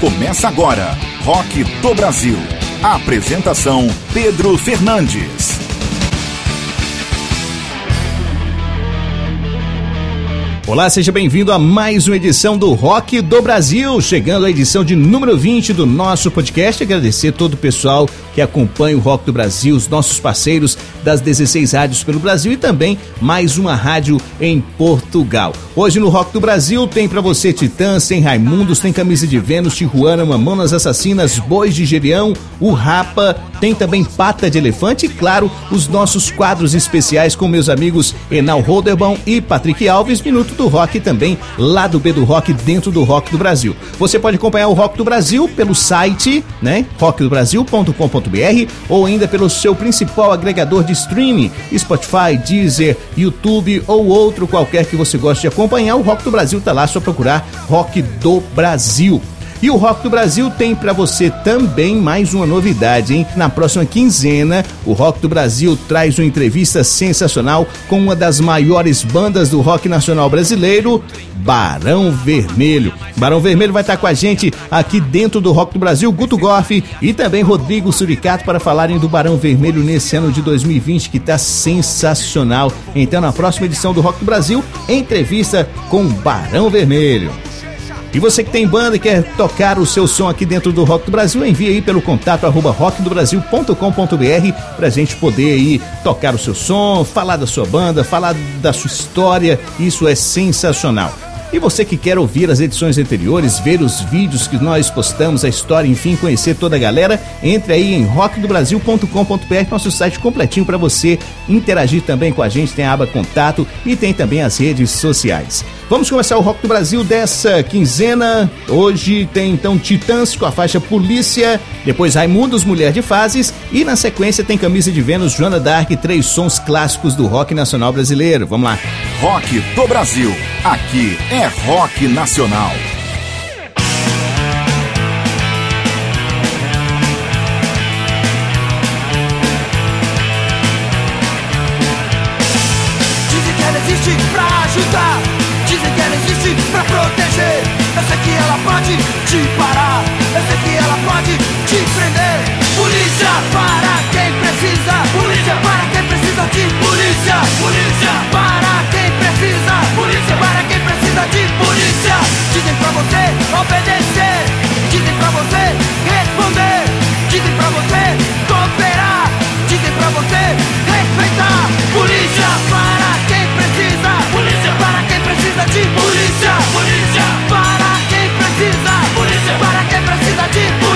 Começa agora, Rock do Brasil. A apresentação Pedro Fernandes. Olá, seja bem-vindo a mais uma edição do Rock do Brasil, chegando à edição de número 20 do nosso podcast. Agradecer todo o pessoal que acompanha o Rock do Brasil, os nossos parceiros das 16 rádios pelo Brasil e também mais uma rádio em Portugal. Hoje no Rock do Brasil tem para você Titãs, tem Raimundos, tem Camisa de Vênus, Tijuana, Mamonas Assassinas, Bois de Gerião, o Rapa, tem também Pata de Elefante e, claro, os nossos quadros especiais com meus amigos Enal Roderbão e Patrick Alves, Minuto do Rock também, lá do B do Rock, dentro do Rock do Brasil. Você pode acompanhar o Rock do Brasil pelo site, né, rockdobrasil.com.br ou ainda pelo seu principal agregador de streaming, Spotify, Deezer, YouTube ou outro qualquer que você goste de acompanhar. O Rock do Brasil tá lá, só procurar Rock do Brasil. E o Rock do Brasil tem para você também mais uma novidade, hein? Na próxima quinzena, o Rock do Brasil traz uma entrevista sensacional com uma das maiores bandas do rock nacional brasileiro, Barão Vermelho. Barão Vermelho vai estar com a gente aqui dentro do Rock do Brasil, Guto Goff e também Rodrigo Suricato para falarem do Barão Vermelho nesse ano de 2020 que está sensacional. Então, na próxima edição do Rock do Brasil, entrevista com Barão Vermelho. E você que tem banda e quer tocar o seu som aqui dentro do Rock do Brasil, envie aí pelo contato arroba rockdobrasil.com.br pra gente poder aí tocar o seu som, falar da sua banda, falar da sua história. Isso é sensacional. E você que quer ouvir as edições anteriores, ver os vídeos que nós postamos, a história, enfim, conhecer toda a galera, entre aí em rockdobrasil.com.br, nosso site completinho para você interagir também com a gente, tem a aba contato e tem também as redes sociais. Vamos começar o Rock do Brasil dessa quinzena. Hoje tem então Titãs com a faixa Polícia, depois Raimundos, Mulher de Fases e na sequência tem Camisa de Vênus, Joana Dark, três sons clássicos do rock nacional brasileiro. Vamos lá. Rock do Brasil. Aqui é Rock Nacional. Sei que ela pode te parar. Eu sei que ela pode te prender. Polícia para quem precisa. Polícia para quem precisa de polícia. Polícia para quem precisa. Polícia para quem precisa de polícia. Dizem pra você obedecer. Dizem pra você responder. Dizem pra você cooperar. Dizem pra você respeitar. Polícia para quem precisa. Polícia para quem precisa de polícia precisa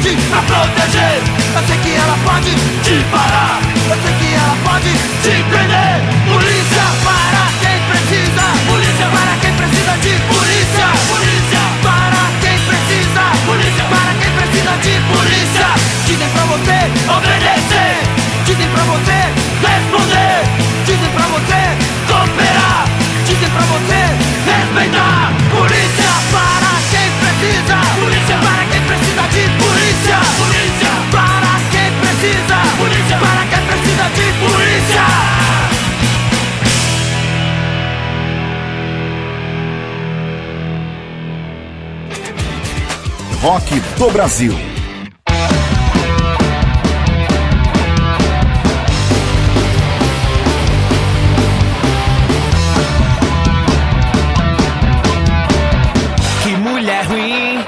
existe pra proteger. Eu sei que ela pode te parar. Eu sei que ela pode te prender. Polícia para quem precisa. Polícia para quem precisa de polícia. Polícia para quem precisa. Polícia para quem precisa de polícia. Dizem pra você obedecer. Dizem pra você responder. Dizem pra você cooperar. Dizem pra você respeitar Rock do Brasil. Que mulher ruim,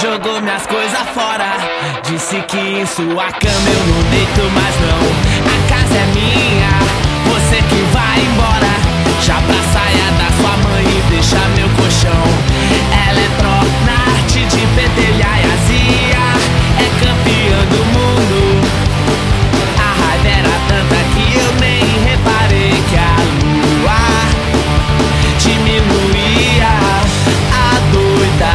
jogou minhas coisas fora. Disse que em sua cama eu não deito mais não é minha. Você que vai embora, já pra saia da sua mãe e deixa meu colchão. Ela é pro na arte de pedelha e azia, é campeã do mundo. A raiva era tanta que eu nem reparei que a lua diminuía. A doida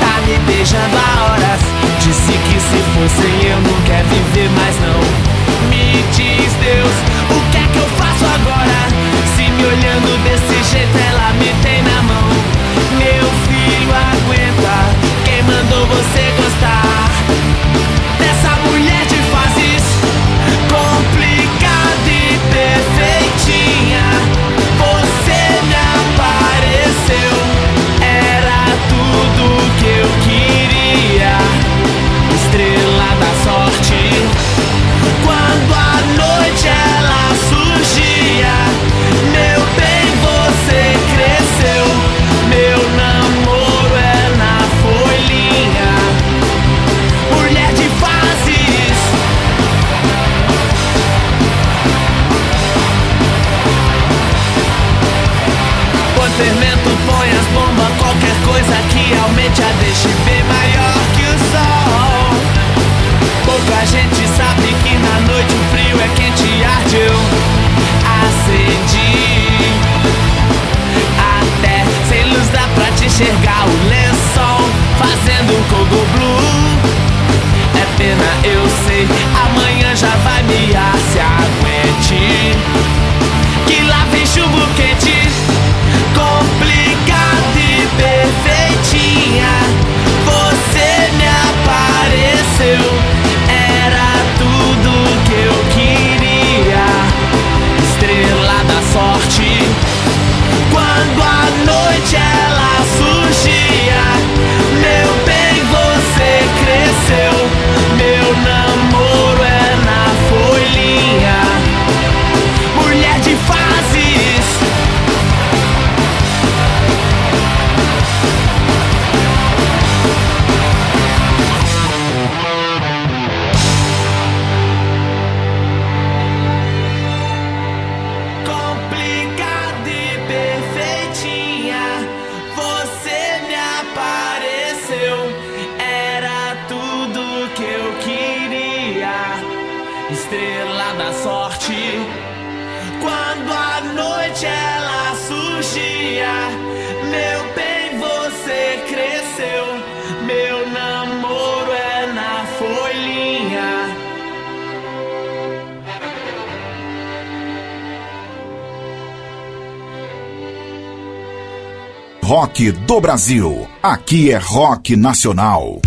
tá me beijando a horas. Disse que se fossem eu não quer viver mais não me diz Deus, o que é que eu faço agora? Se me olhando desse coisa que aumente a DXB maior que o sol. Pouca gente sabe que na noite o frio é quente e arde. Eu acendi até sem luz dá pra te enxergar. do Brasil. Aqui é rock nacional.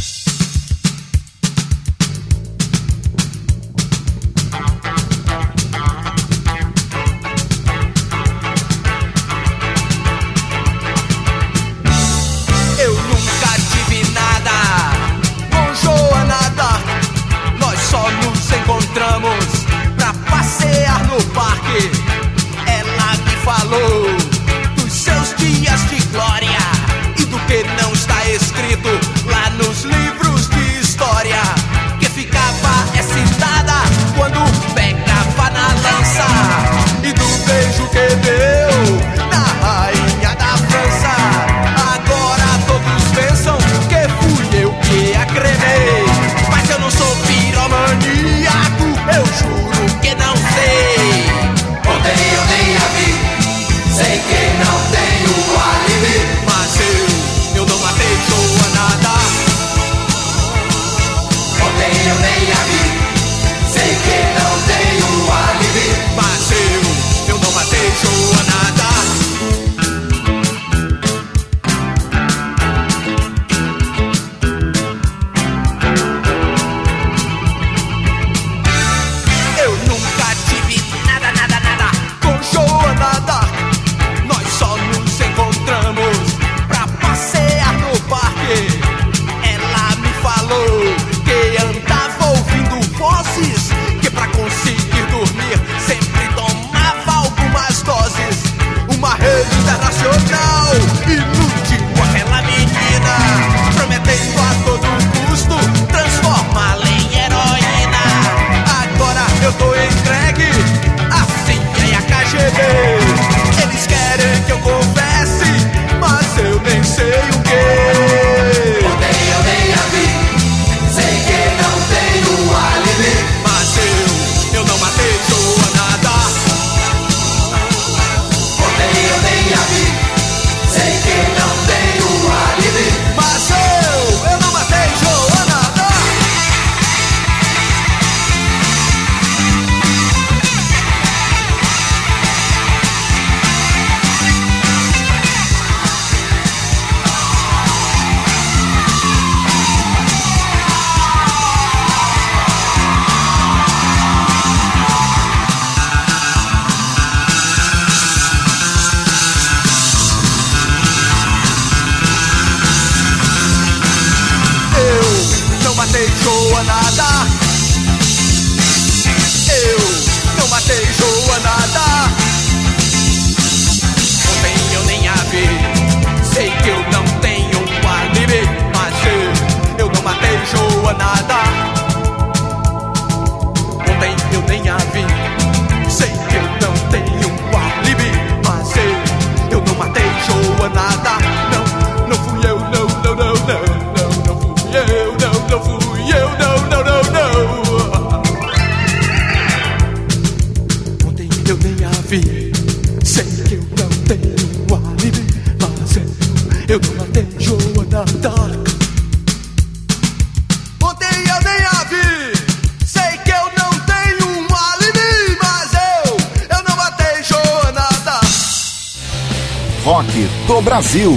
Joanada. Eu não matei Joanada. Ontem eu nem a vi. Sei que eu não tenho um alibi, mas eu não matei Joanada. Ontem eu nem a vi. Brasil.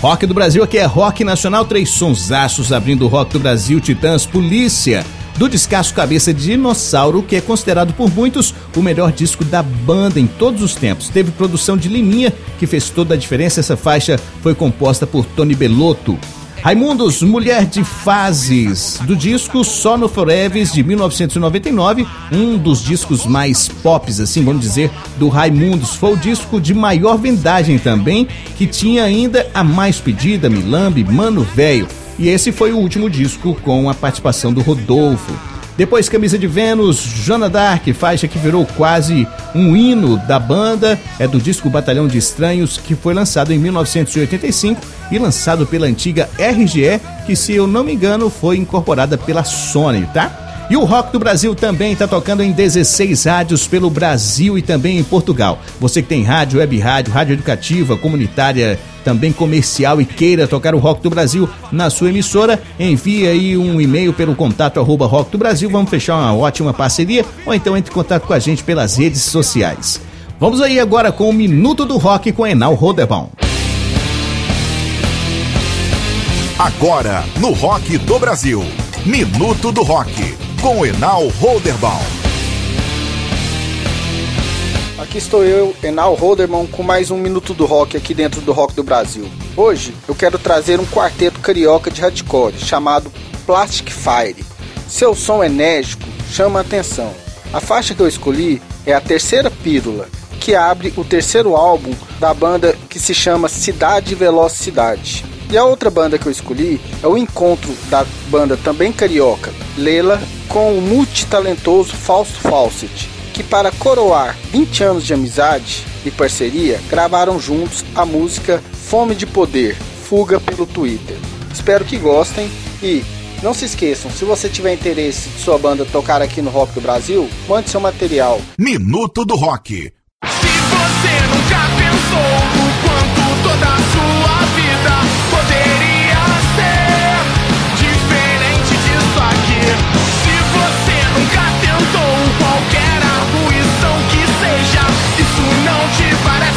Rock do Brasil aqui é Rock Nacional, três sonsaços abrindo o Rock do Brasil, Titãs, Polícia. Do descasso Cabeça de Dinossauro, que é considerado por muitos o melhor disco da banda em todos os tempos. Teve produção de Liminha, que fez toda a diferença. Essa faixa foi composta por Tony Belotto. Raimundos, Mulher de Fases, do disco Só no Forever de 1999, um dos discos mais pops, assim vamos dizer, do Raimundos. Foi o disco de maior vendagem também, que tinha ainda a mais pedida, Milambe, Mano Velho. E esse foi o último disco com a participação do Rodolfo. Depois Camisa de Vênus, Joana Dark, faixa que virou quase um hino da banda, é do disco Batalhão de Estranhos, que foi lançado em 1985 e lançado pela antiga RGE, que se eu não me engano foi incorporada pela Sony, tá? E o Rock do Brasil também está tocando em 16 rádios pelo Brasil e também em Portugal. Você que tem rádio, web rádio, rádio educativa, comunitária também comercial e queira tocar o Rock do Brasil na sua emissora, envie aí um e-mail pelo contato arroba Rock do Brasil, vamos fechar uma ótima parceria ou então entre em contato com a gente pelas redes sociais. Vamos aí agora com o Minuto do Rock com Enal Roderbão. Agora, no Rock do Brasil, Minuto do Rock, com Enal Roderbal. Aqui estou eu, Enal Roderman, com mais um Minuto do Rock aqui dentro do Rock do Brasil. Hoje eu quero trazer um quarteto carioca de hardcore chamado Plastic Fire. Seu som enérgico chama a atenção. A faixa que eu escolhi é a terceira pílula, que abre o terceiro álbum da banda que se chama Cidade Velocidade. E a outra banda que eu escolhi é o encontro da banda também carioca, Lela, com o multitalentoso Fausto Fawcett que, para coroar 20 anos de amizade e parceria, gravaram juntos a música Fome de Poder Fuga pelo Twitter. Espero que gostem e não se esqueçam, se você tiver interesse de sua banda tocar aqui no Rock do Brasil, mande seu material. Minuto do Rock. Não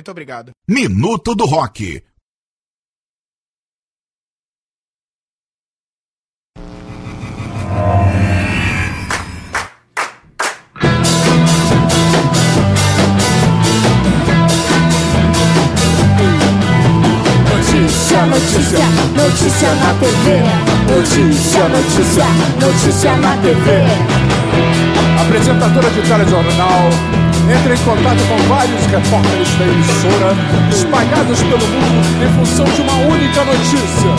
Muito obrigado. Minuto do Rock. Notícia, notícia, notícia na TV. Notícia, notícia, notícia na TV. Apresentadora de telejornal entra em contato com vários repórteres da emissora, espalhados pelo mundo em função de uma única notícia.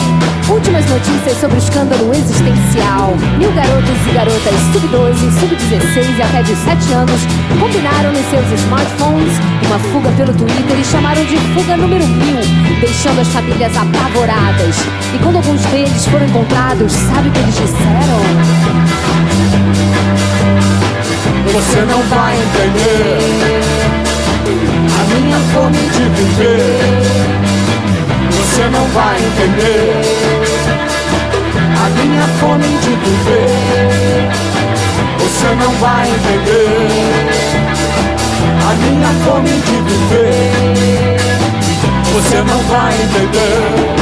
Últimas notícias sobre o escândalo existencial. Mil garotos e garotas sub-12, sub-16 e até de 7 anos combinaram nos seus smartphones uma fuga pelo Twitter e chamaram de fuga número mil, deixando as famílias apavoradas. E quando alguns deles foram encontrados, sabe o que eles disseram? Você não vai entender A minha fome de viver. Você não vai entender a minha fome de viver. Você não vai entender A minha fome de viver. Você não vai entender.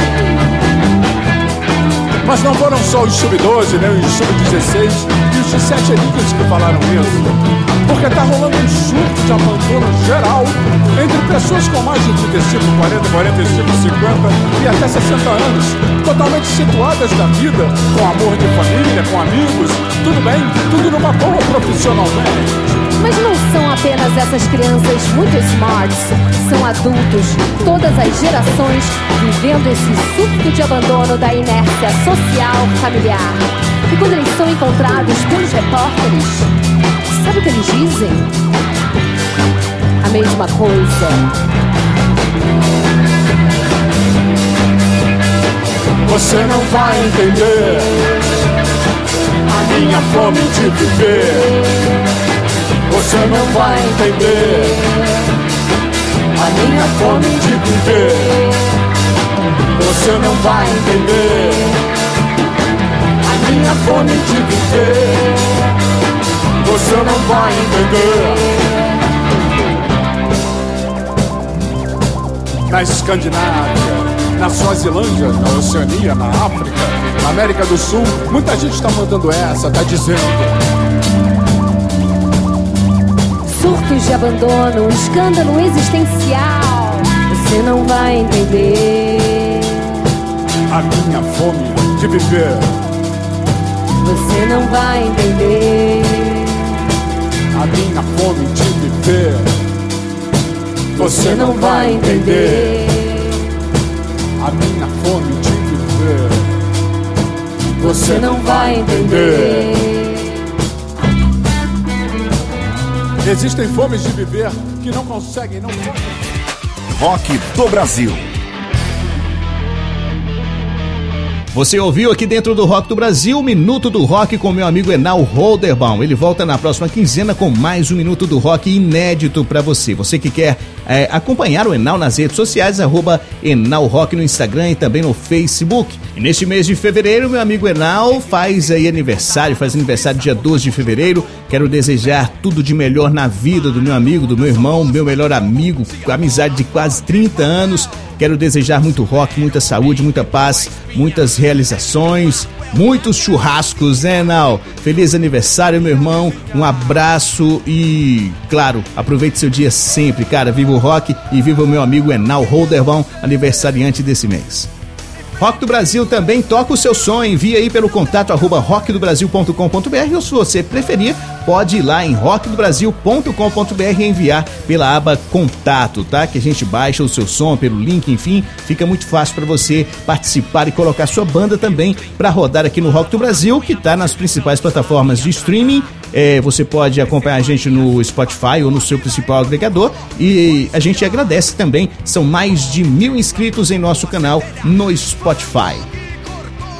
Mas não foram só os sub-12, nem os sub-16 e os de 7 elites que falaram isso. Porque tá rolando um surto de abandono geral entre pessoas com mais de 35, 40, 45, 50 e até 60 anos, totalmente situadas da vida, com amor de família, com amigos, tudo bem, tudo numa boa profissionalmente. Mas não são apenas essas crianças muito smarts, são adultos, todas as gerações vivendo esse surto de abandono da inércia social familiar. E quando eles são encontrados pelos repórteres, sabe o que eles dizem? A mesma coisa. Você não vai entender a minha fome de viver. Você não vai entender a minha fome de viver. Você não vai entender a minha fome de viver. Você não vai entender. Na Escandinávia, na Suazilândia, na Oceania, na África, na América do Sul, muita gente está mandando essa, tá dizendo. Surtos de abandono, um escândalo existencial. Você não vai entender. A minha fome de viver. Você não vai entender. A minha fome de viver. Você não vai entender. A minha fome de viver. Você não vai entender. Existem fomes de viver que não conseguem, não podem. Rock do Brasil. Você ouviu aqui dentro do Rock do Brasil, o Minuto do Rock com meu amigo Enal Holderbaum. Ele volta na próxima quinzena com mais um Minuto do Rock inédito para você. Você que quer é, acompanhar o Enal nas redes sociais, arroba Enal Rock no Instagram e também no Facebook. E neste mês de fevereiro, meu amigo Enal faz aí aniversário, faz aniversário dia 12 de fevereiro. Quero desejar tudo de melhor na vida do meu amigo, do meu irmão, meu melhor amigo, amizade de quase 30 anos. Quero desejar muito rock, muita saúde, muita paz, muitas realizações, muitos churrascos, né, Nal? Feliz aniversário, meu irmão. Um abraço e, claro, aproveite seu dia sempre, cara. Viva o rock e viva o meu amigo Enal Holderbaum, aniversariante desse mês. Rock do Brasil também toca o seu som. Envie aí pelo contato arroba rockdobrasil.com.br ou se você preferir, pode ir lá em rockdobrasil.com.br e enviar pela aba contato, tá? Que a gente baixa o seu som pelo link, enfim, fica muito fácil para você participar e colocar sua banda também para rodar aqui no Rock do Brasil, que tá nas principais plataformas de streaming. É, você pode acompanhar a gente no Spotify ou no seu principal agregador e a gente agradece também. São mais de mil inscritos em nosso canal no Spotify.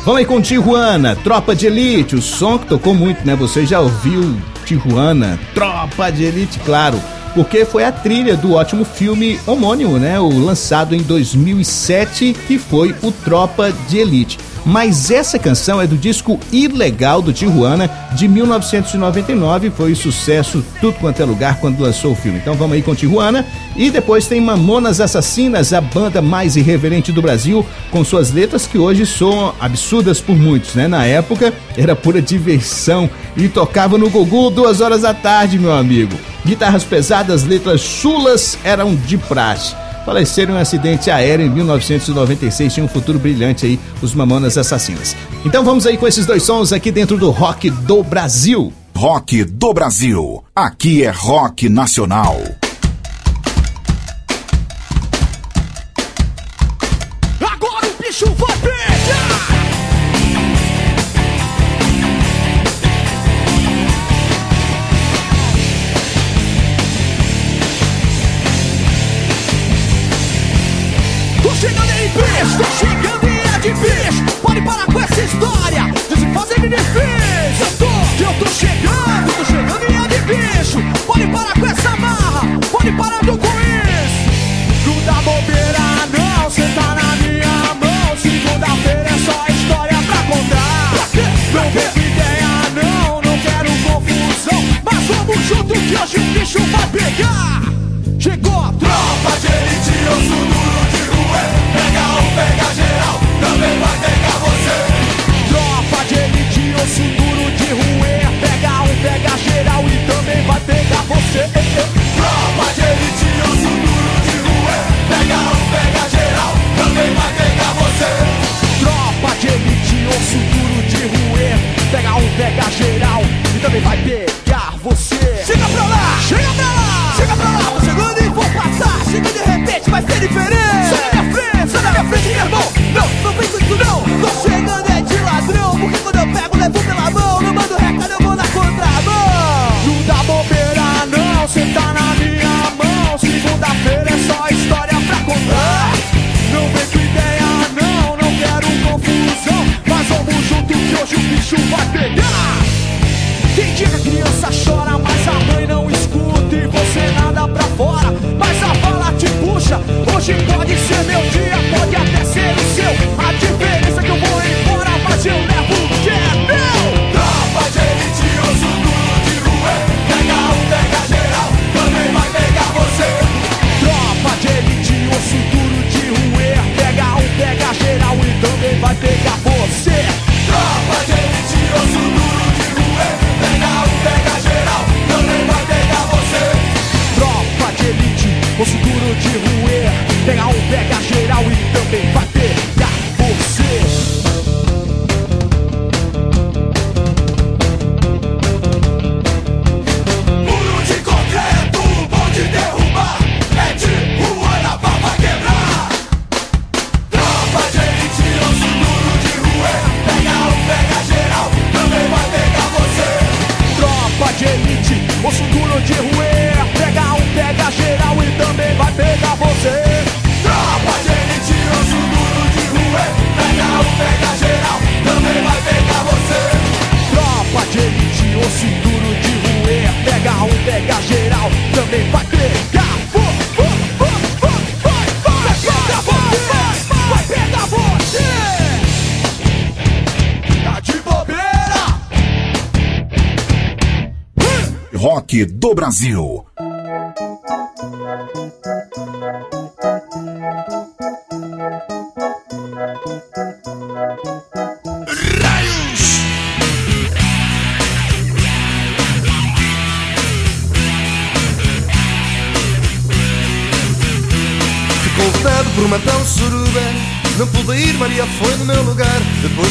Vamos aí com Tijuana, Tropa de Elite, o som que tocou muito, né? Você já ouviu Tijuana, Tropa de Elite, claro, porque foi a trilha do ótimo filme homônimo, né? O lançado em 2007, que foi o Tropa de Elite. Mas essa canção é do disco Ilegal do Tijuana de 1999, foi sucesso tudo quanto é lugar quando lançou o filme. Então vamos aí com Tijuana e depois tem Mamonas Assassinas, a banda mais irreverente do Brasil, com suas letras que hoje são absurdas por muitos, né? Na época era pura diversão e tocava no Gugu duas horas da tarde, meu amigo. Guitarras pesadas, letras chulas eram de praxe faleceram em um acidente aéreo em 1996. Tinha um futuro brilhante aí, os Mamonas Assassinas. Então vamos aí com esses dois sons aqui dentro do Rock do Brasil. Rock do Brasil. Aqui é rock nacional. Tô chegando e é bicho Pode parar com essa história. De se fazer me difícil Eu tô, eu tô chegando, Do Brasil. Ficou vetado por uma tal suruba Não pude ir, Maria foi no meu lugar Depois de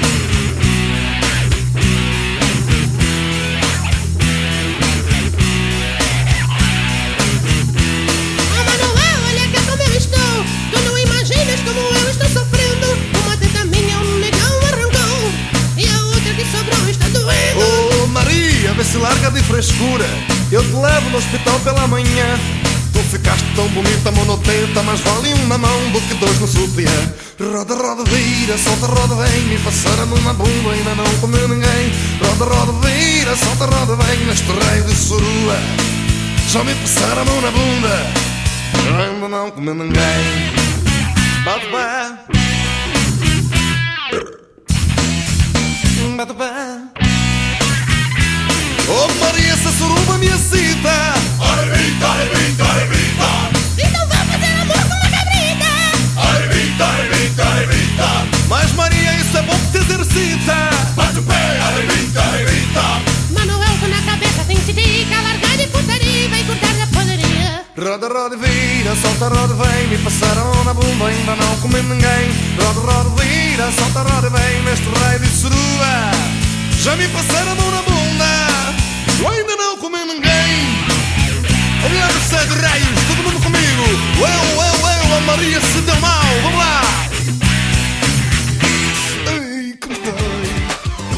Eu te levo no hospital pela manhã. Tu ficaste tão bonita, monotenta, mas vale um na mão do que dois no sutiã. Roda, roda, vira, solta, roda, vem, me passaram numa bunda, ainda não comeu ninguém. Roda, roda, vira, solta, roda, vem, neste raio de surua. Só me passaram a mão na bunda, ainda não comeu ninguém. Bate pé. Bate pé. Essa suruba me excita. Arrebita, arrebita, arrebita. Então vamos fazer amor com uma cabrita. Arrebita, arrebita, arrebita. Mas Maria, isso é bom que te exercita. Bate o pé, arrebita, arrebita. Manuel com na cabeça tem titica. Largar de putaria e vai cortar na poderia. Roda, roda, vira, solta, roda, vem. Me passaram na bunda, ainda não comi ninguém. Roda, roda, vira, solta, roda, vem. Neste raio de surua. Já me passaram a mão na bunda. Eu ainda não. Olhando sete raios, todo mundo comigo. Eu, eu, eu, a Maria se deu mal. Vamos lá.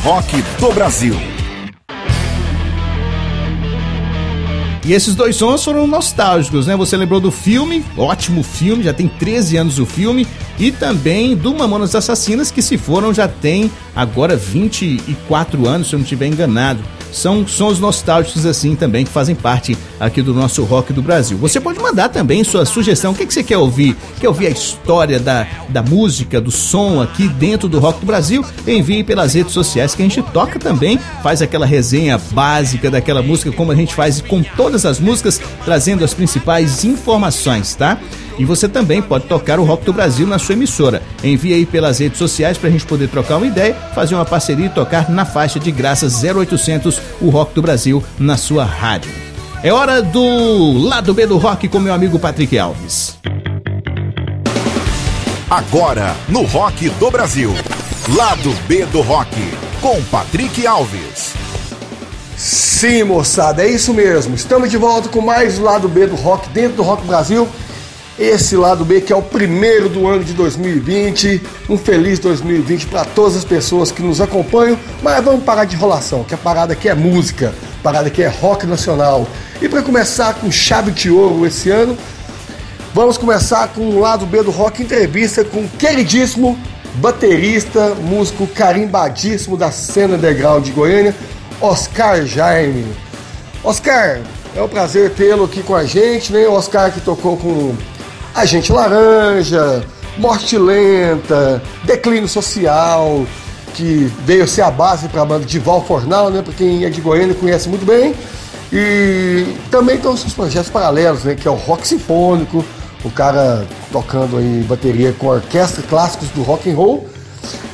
Rock do Brasil. E esses dois sons foram nostálgicos, né? Você lembrou do filme, ótimo filme, já tem 13 anos o filme, e também do Mamonas Assassinas, que se foram já tem agora 24 anos, se eu não estiver enganado são sons nostálgicos assim também que fazem parte aqui do nosso rock do Brasil. Você pode mandar também sua sugestão. O que, que você quer ouvir? Quer ouvir a história da, da música, do som aqui dentro do rock do Brasil? Envie pelas redes sociais que a gente toca também, faz aquela resenha básica daquela música, como a gente faz com todas as músicas, trazendo as principais informações, tá? E você também pode tocar o Rock do Brasil na sua emissora. Envie aí pelas redes sociais para a gente poder trocar uma ideia, fazer uma parceria e tocar na faixa de graça 0800 o Rock do Brasil na sua rádio. É hora do lado B do rock com meu amigo Patrick Alves. Agora, no Rock do Brasil. Lado B do Rock, com Patrick Alves. Sim, moçada, é isso mesmo. Estamos de volta com mais lado B do rock dentro do Rock Brasil. Esse lado B que é o primeiro do ano de 2020. Um feliz 2020 para todas as pessoas que nos acompanham. Mas vamos parar de enrolação, que a parada aqui é música, a parada aqui é rock nacional. E para começar com chave de ouro esse ano, vamos começar com o lado B do rock entrevista com o queridíssimo baterista, músico carimbadíssimo da cena underground de Goiânia, Oscar Jaime. Oscar, é um prazer tê-lo aqui com a gente, né? Oscar que tocou com Agente Laranja, Morte Lenta, Declínio Social, que veio ser a base para a banda de Val Fornal, né? Para quem é de Goiânia conhece muito bem. E também tem os projetos paralelos, né? Que é o rock sinfônico, o cara tocando aí bateria com orquestra clássicos do rock and roll.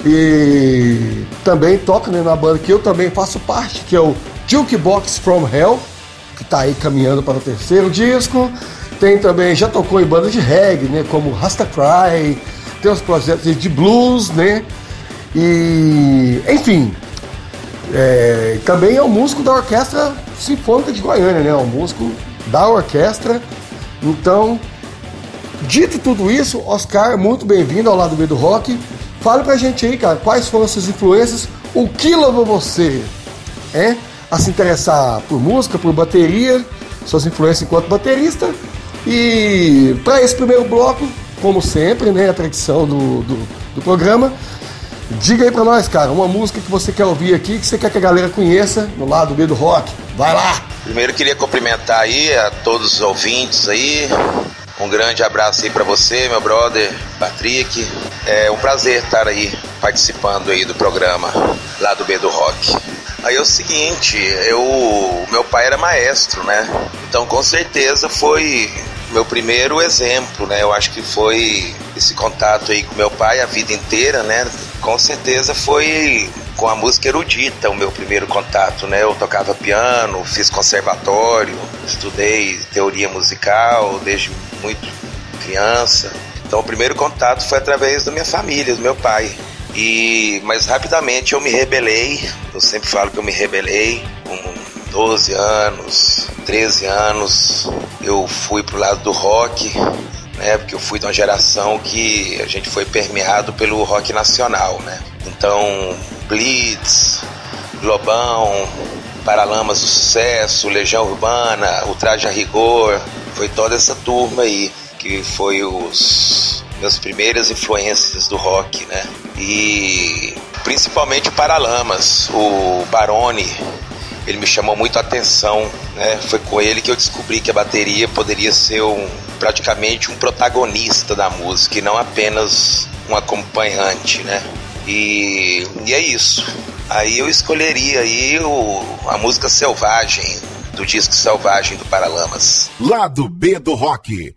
E também toca né, na banda que eu também faço parte, que é o Jukebox From Hell, que está aí caminhando para o terceiro disco. Tem também, já tocou em bandas de reggae, né? Como Rastafari, tem os projetos de blues, né? E, enfim, é, também é um músico da Orquestra Sinfônica de Goiânia, né? Um músico da orquestra. Então, dito tudo isso, Oscar, muito bem-vindo ao lado B do rock. Fale pra gente aí, cara, quais foram as suas influências, o que levou você é, a se interessar por música, por bateria, suas influências enquanto baterista e para esse primeiro bloco, como sempre, né, a tradição do, do, do programa, diga aí para nós, cara, uma música que você quer ouvir aqui, que você quer que a galera conheça no lado B do rock. Vai lá! Primeiro queria cumprimentar aí a todos os ouvintes aí. Um grande abraço aí para você, meu brother Patrick. É um prazer estar aí participando aí do programa Lado B do Rock. Aí é o seguinte, eu, meu pai era maestro, né? Então com certeza foi meu primeiro exemplo, né? Eu acho que foi esse contato aí com meu pai a vida inteira, né? Com certeza foi com a música erudita o meu primeiro contato, né? Eu tocava piano, fiz conservatório, estudei teoria musical desde muito criança. Então o primeiro contato foi através da minha família, do meu pai. E mas rapidamente eu me rebelei. Eu sempre falo que eu me rebelei. Com 12 anos, 13 anos, eu fui pro lado do rock, né? Porque eu fui de uma geração que a gente foi permeado pelo rock nacional, né? Então, Blitz, Globão, Paralamas do Sucesso, Legião Urbana, o Traje a Rigor, foi toda essa turma aí que foi os meus primeiras influências do rock, né? E principalmente o Paralamas, o Barone, ele me chamou muito a atenção, né? Foi com ele que eu descobri que a bateria poderia ser um, praticamente um protagonista da música e não apenas um acompanhante, né? E, e é isso. Aí eu escolheria aí o, a música Selvagem, do disco Selvagem do Paralamas. Lado B do rock.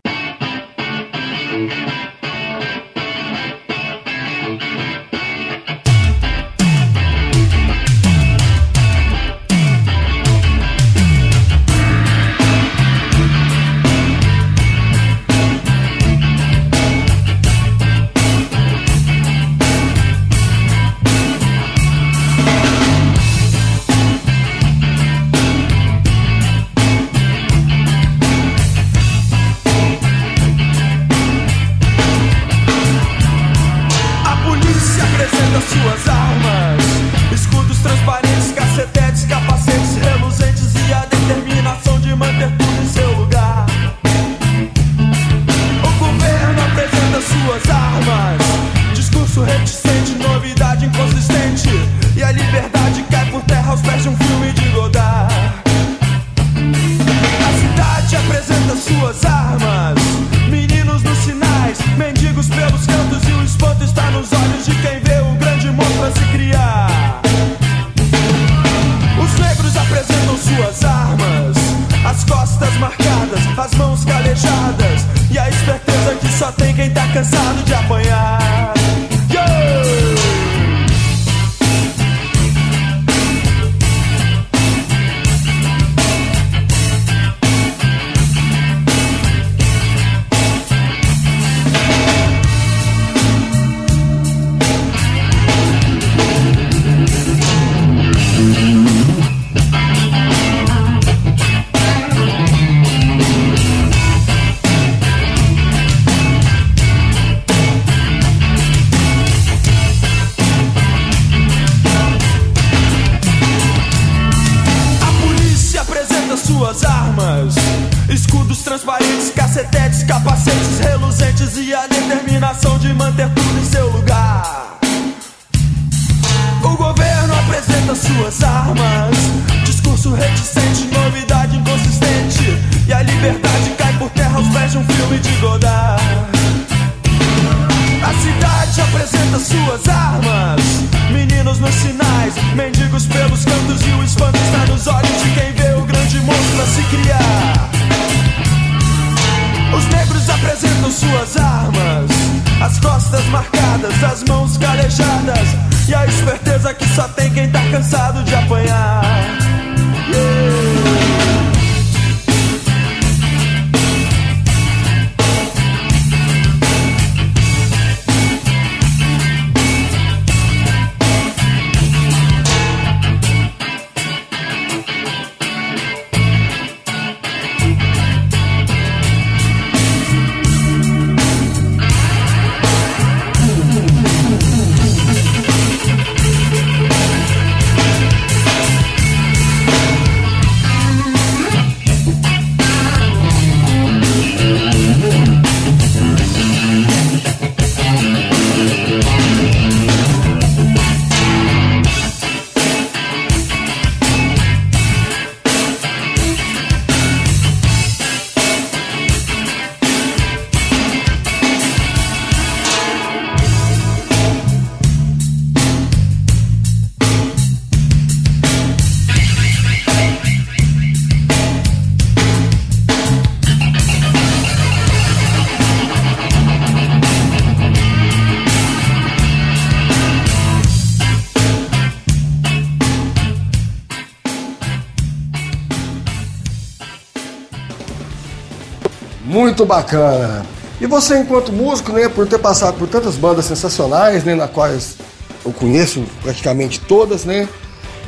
Muito bacana. E você, enquanto músico, né, por ter passado por tantas bandas sensacionais, né, na quais eu conheço praticamente todas, né,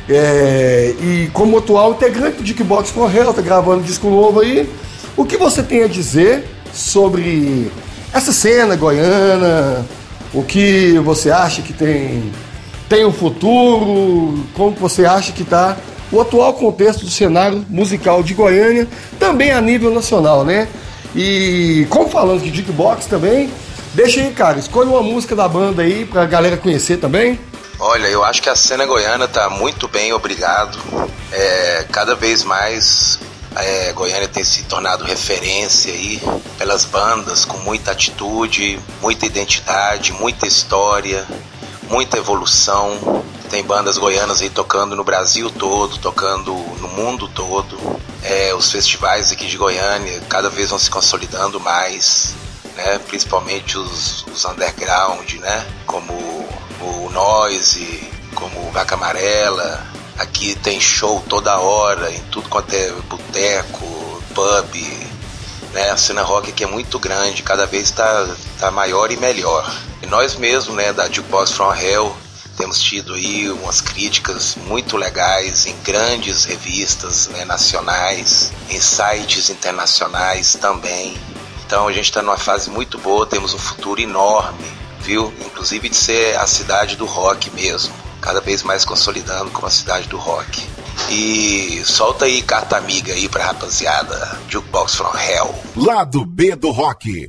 é, e como atual integrante do Jukebox Correio, tá gravando disco novo aí, o que você tem a dizer sobre essa cena goiana? O que você acha que tem tem um futuro? Como você acha que está o atual contexto do cenário musical de Goiânia, também a nível nacional, né? E como falando de jukebox também, deixa aí, cara, escolha uma música da banda aí pra galera conhecer também. Olha, eu acho que a cena goiana tá muito bem, obrigado. É, cada vez mais é, Goiânia tem se tornado referência aí pelas bandas com muita atitude, muita identidade, muita história, muita evolução. Tem bandas goianas aí tocando no Brasil todo, tocando no mundo todo. É, os festivais aqui de Goiânia cada vez vão se consolidando mais, né? principalmente os, os underground, né? como o Noise, como o Vaca Amarela. Aqui tem show toda hora, em tudo quanto é boteco, pub. Né? A cena rock aqui é muito grande, cada vez está tá maior e melhor. E nós mesmos, né, da Jukebox From Hell, temos tido aí umas críticas muito legais em grandes revistas né, nacionais, em sites internacionais também. Então a gente está numa fase muito boa, temos um futuro enorme, viu? Inclusive de ser a cidade do rock mesmo, cada vez mais consolidando como a cidade do rock. E solta aí carta amiga aí pra rapaziada, Jukebox From Hell. Lado B do rock.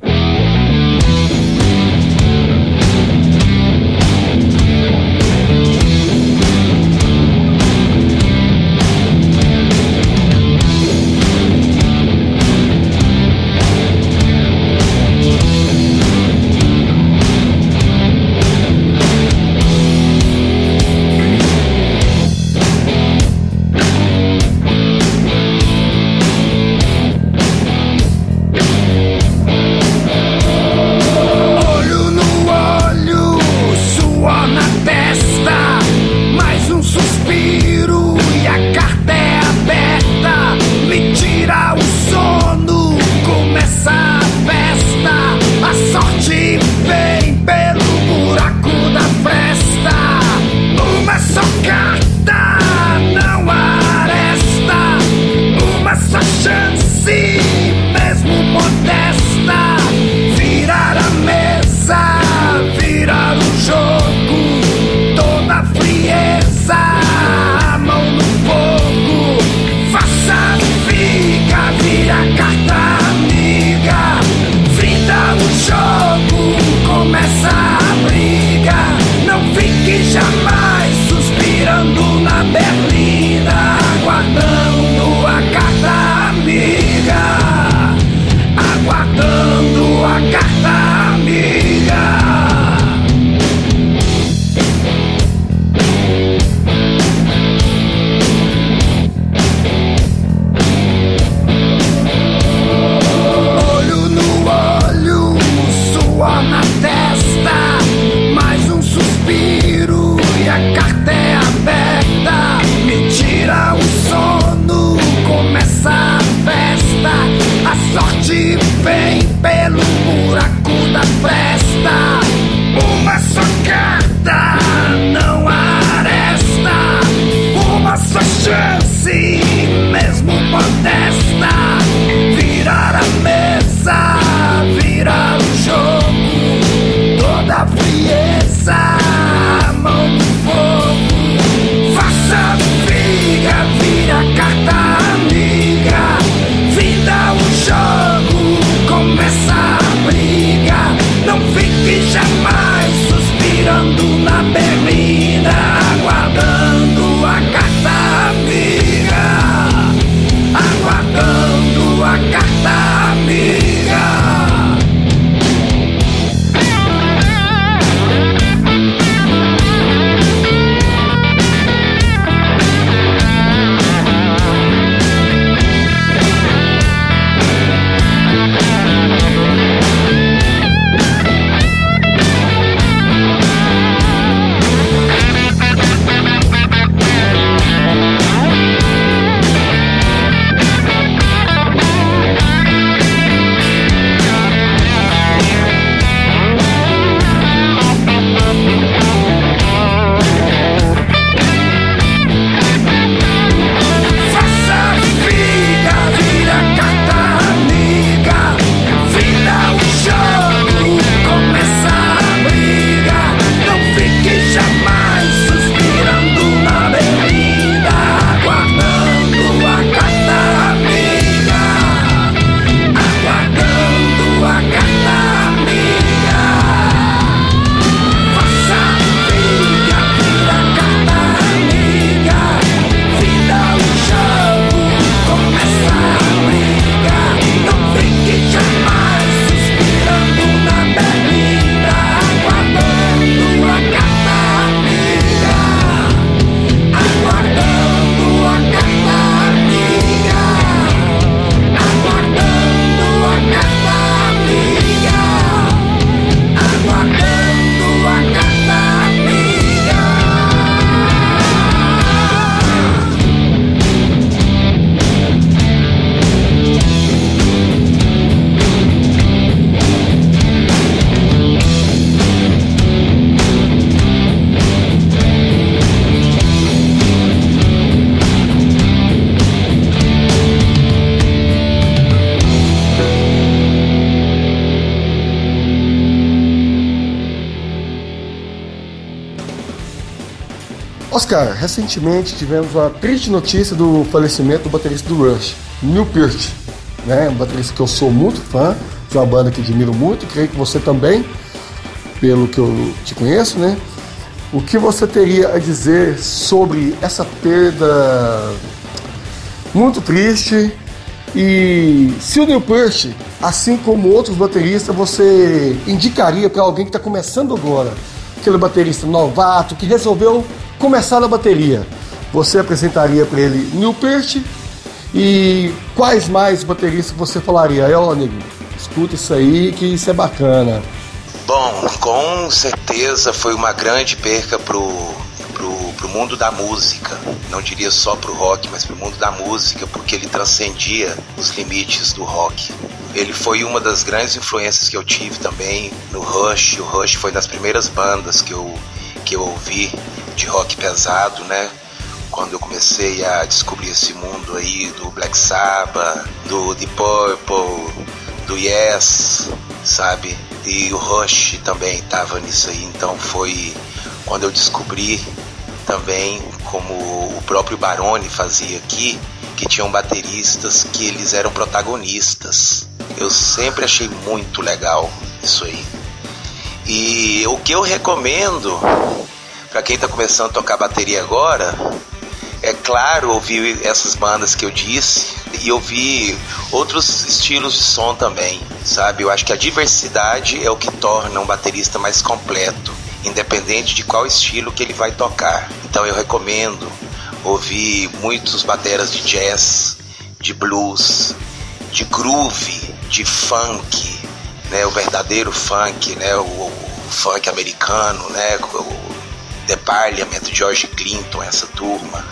Oscar, recentemente tivemos a triste notícia do falecimento do baterista do Rush, Neil Peart, né? Um baterista que eu sou muito fã, de uma banda que admiro muito, creio que você também, pelo que eu te conheço, né? O que você teria a dizer sobre essa perda muito triste? E se o Neil Peart, assim como outros bateristas, você indicaria para alguém que está começando agora, aquele baterista novato que resolveu começar na bateria, você apresentaria para ele Neil Peart e quais mais bateristas você falaria? É, nego, escuta isso aí que isso é bacana. Bom, com certeza foi uma grande perca pro, pro, pro mundo da música. Não diria só pro rock, mas pro mundo da música, porque ele transcendia os limites do rock. Ele foi uma das grandes influências que eu tive também no Rush. O Rush foi das primeiras bandas que eu, que eu ouvi de rock pesado, né? Quando eu comecei a descobrir esse mundo aí do Black Sabbath, do Deep Purple, do Yes, sabe? E o Rush também estava nisso aí, então foi quando eu descobri também como o próprio Baroni fazia aqui, que tinham bateristas que eles eram protagonistas. Eu sempre achei muito legal isso aí. E o que eu recomendo para quem está começando a tocar bateria agora, é claro ouvir essas bandas que eu disse e ouvir outros estilos de som também, sabe? Eu acho que a diversidade é o que torna um baterista mais completo, independente de qual estilo que ele vai tocar. Então eu recomendo ouvir muitos bateras de jazz, de blues, de groove, de funk, né? O verdadeiro funk, né? O, o funk americano, né? O, The Parliament, George Clinton, essa turma.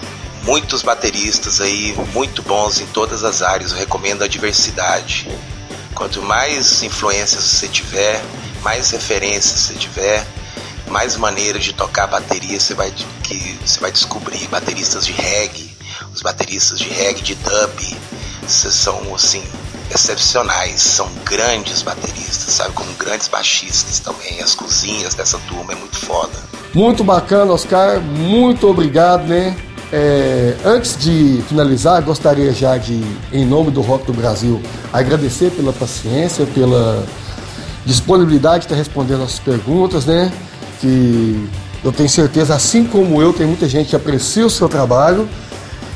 Muitos bateristas aí, muito bons em todas as áreas. Eu recomendo a diversidade. Quanto mais influências você tiver, mais referências você tiver, mais maneiras de tocar bateria você vai, que, você vai descobrir. Bateristas de reggae, os bateristas de reggae, de dub, são assim excepcionais, são grandes bateristas, sabe? Como grandes baixistas também. As cozinhas dessa turma é muito foda. Muito bacana, Oscar. Muito obrigado, né? É, antes de finalizar, gostaria já de, em nome do Rock do Brasil, agradecer pela paciência, pela disponibilidade de estar respondendo as perguntas, né? Que eu tenho certeza, assim como eu, tem muita gente que aprecia o seu trabalho.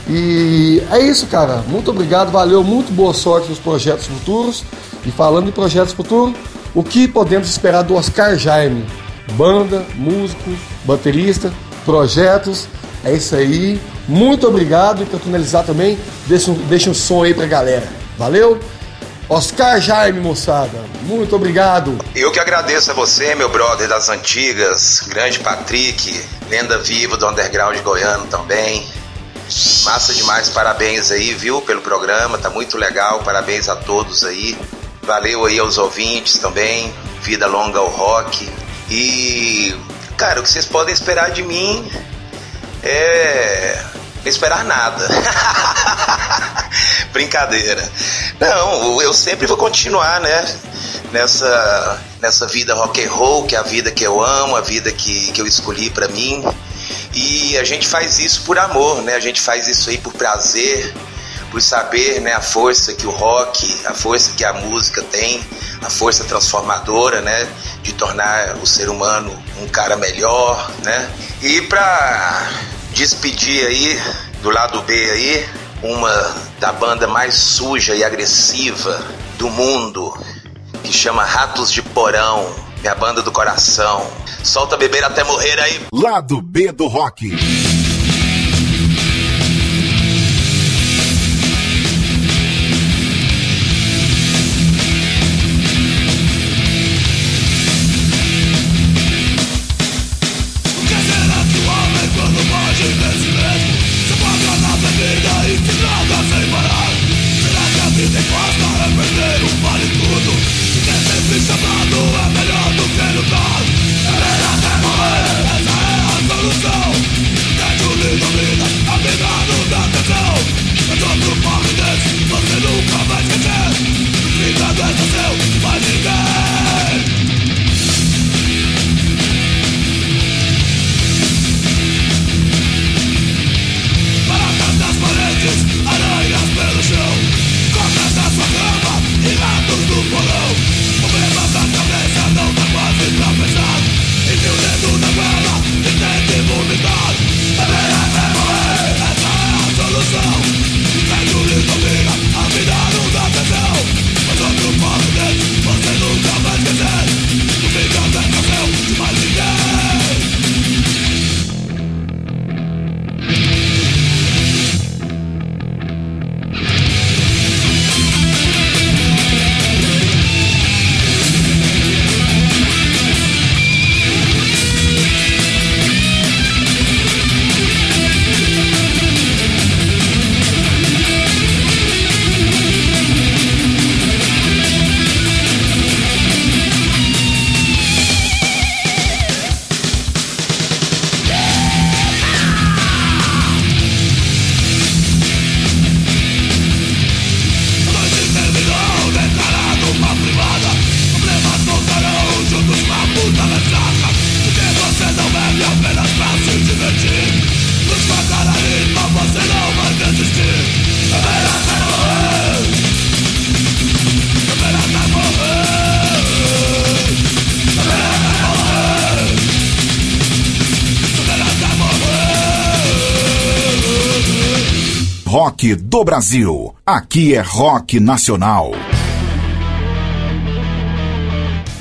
E é isso, cara. Muito obrigado, valeu, muito boa sorte nos projetos futuros. E falando em projetos futuros, o que podemos esperar do Oscar Jaime? banda, músico, baterista, projetos. É isso aí. Muito obrigado. E para finalizar também, deixa um, deixa um som aí pra galera. Valeu? Oscar Jaime, moçada. Muito obrigado. Eu que agradeço a você, meu brother das antigas, grande Patrick, lenda viva do underground goiano também. Massa demais, parabéns aí, viu, pelo programa, tá muito legal, parabéns a todos aí. Valeu aí aos ouvintes também, vida longa ao rock. E, cara, o que vocês podem esperar de mim é. Esperar nada. Brincadeira. Não, eu sempre vou continuar, né? Nessa, nessa vida rock and roll, que é a vida que eu amo, a vida que, que eu escolhi para mim. E a gente faz isso por amor, né? A gente faz isso aí por prazer, por saber né, a força que o rock, a força que a música tem, a força transformadora, né, de tornar o ser humano um cara melhor, né? E para despedir aí do lado B aí, uma da banda mais suja e agressiva do mundo, que chama Ratos de Porão, minha banda do coração. Solta beber até morrer aí. Lado B do rock. Do Brasil. Aqui é rock nacional.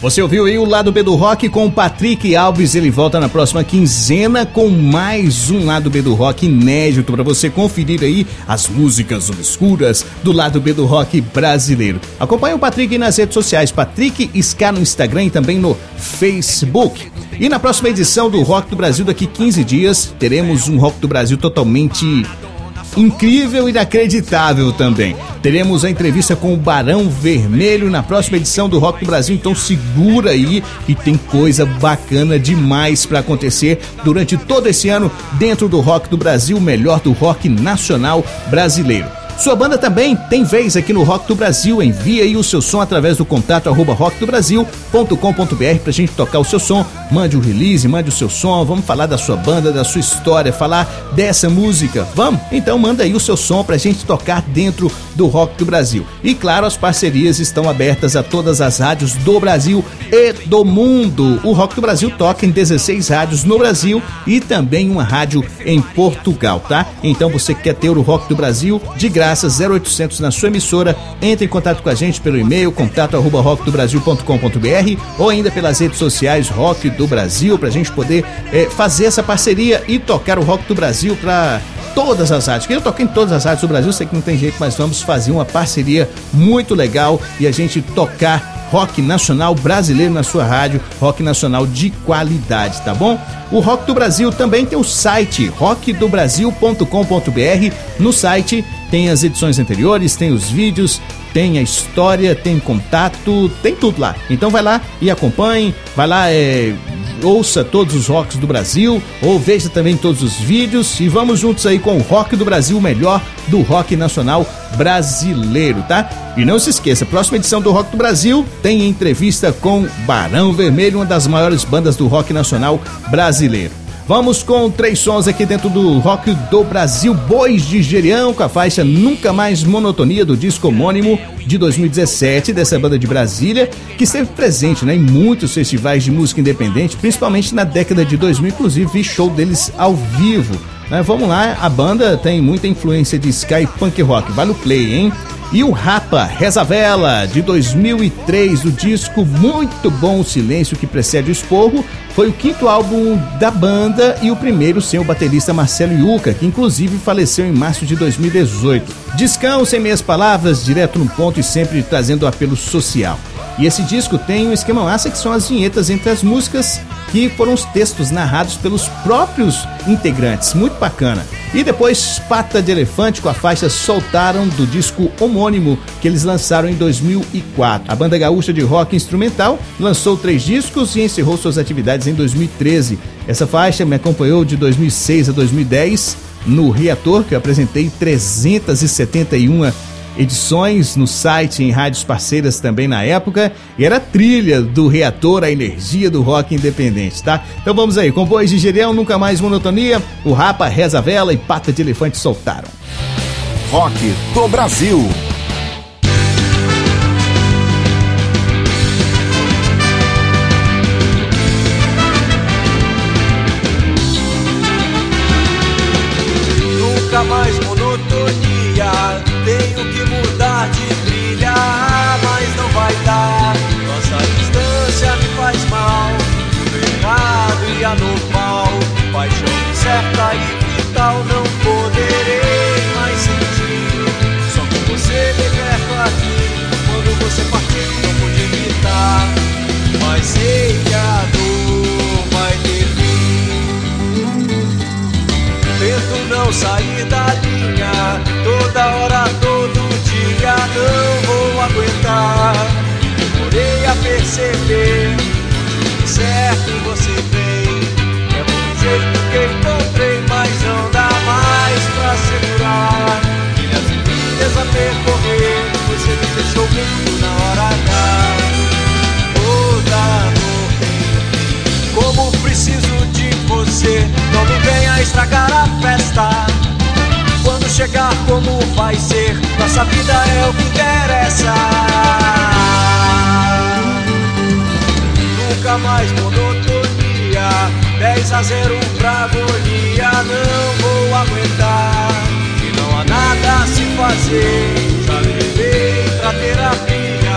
Você ouviu aí o lado B do rock com o Patrick Alves. Ele volta na próxima quinzena com mais um lado B do rock inédito para você conferir aí as músicas obscuras do lado B do rock brasileiro. Acompanhe o Patrick nas redes sociais, Patrick Ska no Instagram e também no Facebook. E na próxima edição do Rock do Brasil, daqui 15 dias, teremos um Rock do Brasil totalmente incrível e inacreditável também. Teremos a entrevista com o Barão Vermelho na próxima edição do Rock do Brasil, então segura aí que tem coisa bacana demais para acontecer durante todo esse ano dentro do Rock do Brasil, melhor do rock nacional brasileiro. Sua banda também tem vez aqui no Rock do Brasil. Envie aí o seu som através do contato arroba rockdobrasil.com.br pra gente tocar o seu som. Mande o release, mande o seu som. Vamos falar da sua banda, da sua história, falar dessa música. Vamos? Então manda aí o seu som pra gente tocar dentro do Rock do Brasil. E claro, as parcerias estão abertas a todas as rádios do Brasil e do mundo. O Rock do Brasil toca em 16 rádios no Brasil e também uma rádio em Portugal, tá? Então você quer ter o Rock do Brasil de graça graça 0800 na sua emissora. Entre em contato com a gente pelo e-mail contato arroba ou ainda pelas redes sociais Rock do Brasil para a gente poder é, fazer essa parceria e tocar o Rock do Brasil para todas as rádios. Eu toquei em todas as rádios do Brasil, sei que não tem jeito, mas vamos fazer uma parceria muito legal e a gente tocar rock nacional brasileiro na sua rádio, rock nacional de qualidade, tá bom? O Rock do Brasil também tem o site rockdobrasil.com.br. No site tem as edições anteriores, tem os vídeos, tem a história, tem contato, tem tudo lá. Então vai lá e acompanhe, vai lá, é, ouça todos os rocks do Brasil, ou veja também todos os vídeos e vamos juntos aí com o Rock do Brasil, melhor do rock nacional brasileiro, tá? E não se esqueça, próxima edição do Rock do Brasil tem entrevista com Barão Vermelho, uma das maiores bandas do rock nacional brasileiro. Vamos com três sons aqui dentro do Rock do Brasil. Bois de Gerião com a faixa Nunca Mais Monotonia do disco homônimo de 2017 dessa banda de Brasília, que esteve presente né, em muitos festivais de música independente, principalmente na década de 2000, inclusive show deles ao vivo. Né, vamos lá, a banda tem muita influência de Sky Punk Rock. Vale o play, hein? E o Rapa, Reza Vela, de 2003, o disco Muito Bom o Silêncio que precede o Esporro, foi o quinto álbum da banda e o primeiro sem o baterista Marcelo Yuca, que inclusive faleceu em março de 2018. Discão, sem meias palavras, direto no ponto e sempre trazendo apelo social. E esse disco tem um esquema massa que são as vinhetas entre as músicas, que foram os textos narrados pelos próprios integrantes. Muito bacana. E depois Pata de Elefante com a faixa Soltaram do disco homônimo que eles lançaram em 2004. A banda gaúcha de rock instrumental lançou três discos e encerrou suas atividades em 2013. Essa faixa me acompanhou de 2006 a 2010 no Reator, que eu apresentei 371 edições no site em rádios parceiras também na época, e era trilha do reator A Energia do Rock Independente, tá? Então vamos aí, com Bois de Gerião, Nunca Mais Monotonia, o Rapa, Reza Vela e Pata de Elefante soltaram. Rock do Brasil. de você. Não me venha estragar a festa. Quando chegar, como vai ser? Nossa vida é o que interessa. Nunca mais monotonia. 10 a 0 pra agonia. Não vou aguentar. E não há nada a se fazer. Já levei pra terapia.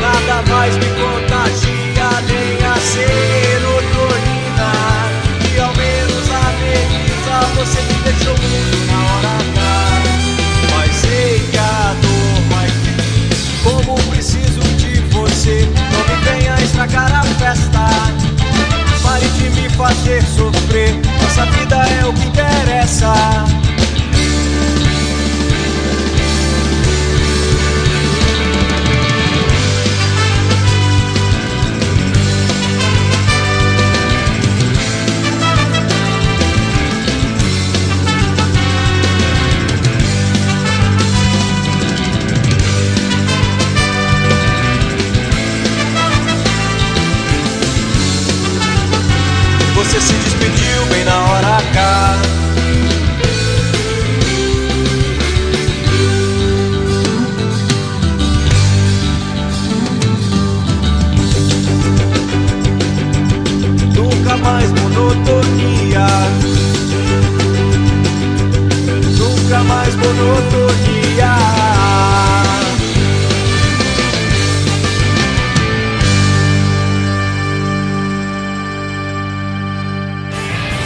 Nada mais me contagia. Nem a ser. você me deixou muito na hora H. Mas sei que a dor vai vir. Como preciso de você, não me venha estragar a festa. Pare de me fazer sofrer. Nossa vida é o que interessa. dia.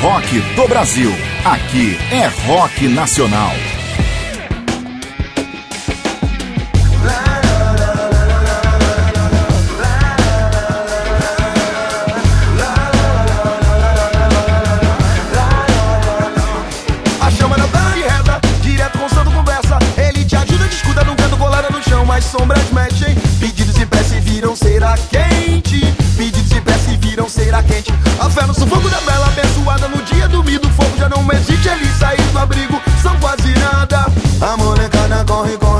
Rock do Brasil. Aqui é Rock Nacional. as sombras mexem. Pedidos e prece viram será quente. Pedidos e prece viram será quente. A fé no sufoco da bela abençoada. No dia do do fogo já não existe. Eles saíram do abrigo, são quase nada. A molecada corre, corre.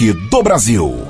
Do Brasil.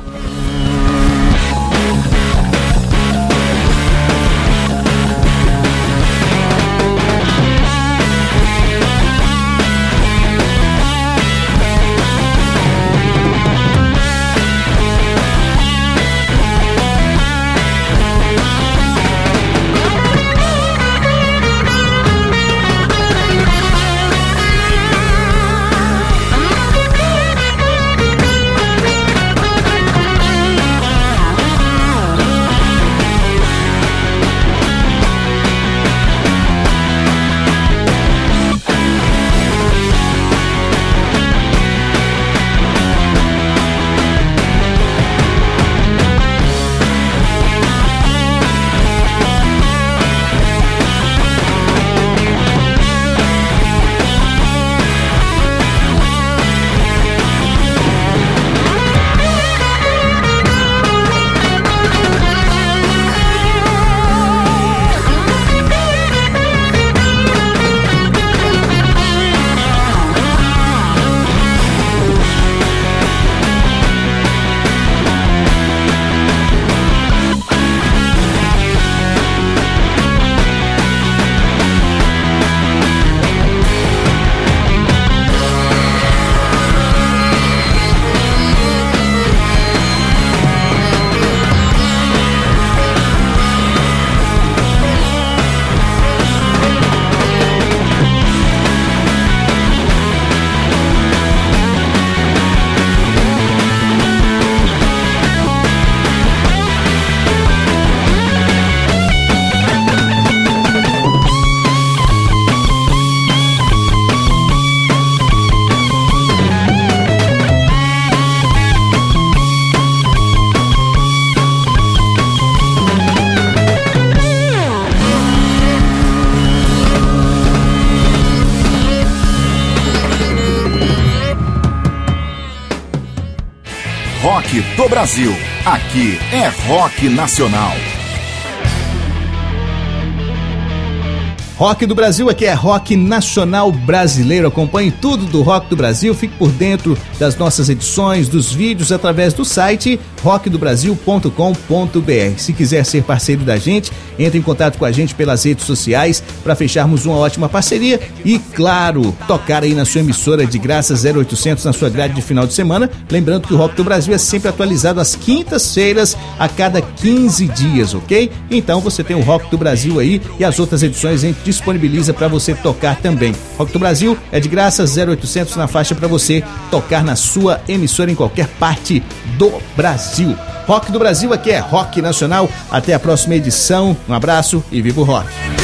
Aqui é rock nacional. Rock do Brasil aqui é rock nacional brasileiro. Acompanhe tudo do Rock do Brasil, fique por dentro das nossas edições, dos vídeos através do site rockdobrasil.com.br. Se quiser ser parceiro da gente, entre em contato com a gente pelas redes sociais para fecharmos uma ótima parceria e, claro, tocar aí na sua emissora de graça 0800 na sua grade de final de semana. Lembrando que o Rock do Brasil é sempre atualizado às quintas-feiras a cada 15 dias, ok? Então você tem o Rock do Brasil aí e as outras edições a gente disponibiliza para você tocar também. Rock do Brasil é de graça 0800 na faixa para você tocar na sua emissora em qualquer parte do Brasil. Rock do Brasil aqui é Rock Nacional. Até a próxima edição. Um abraço e viva o rock.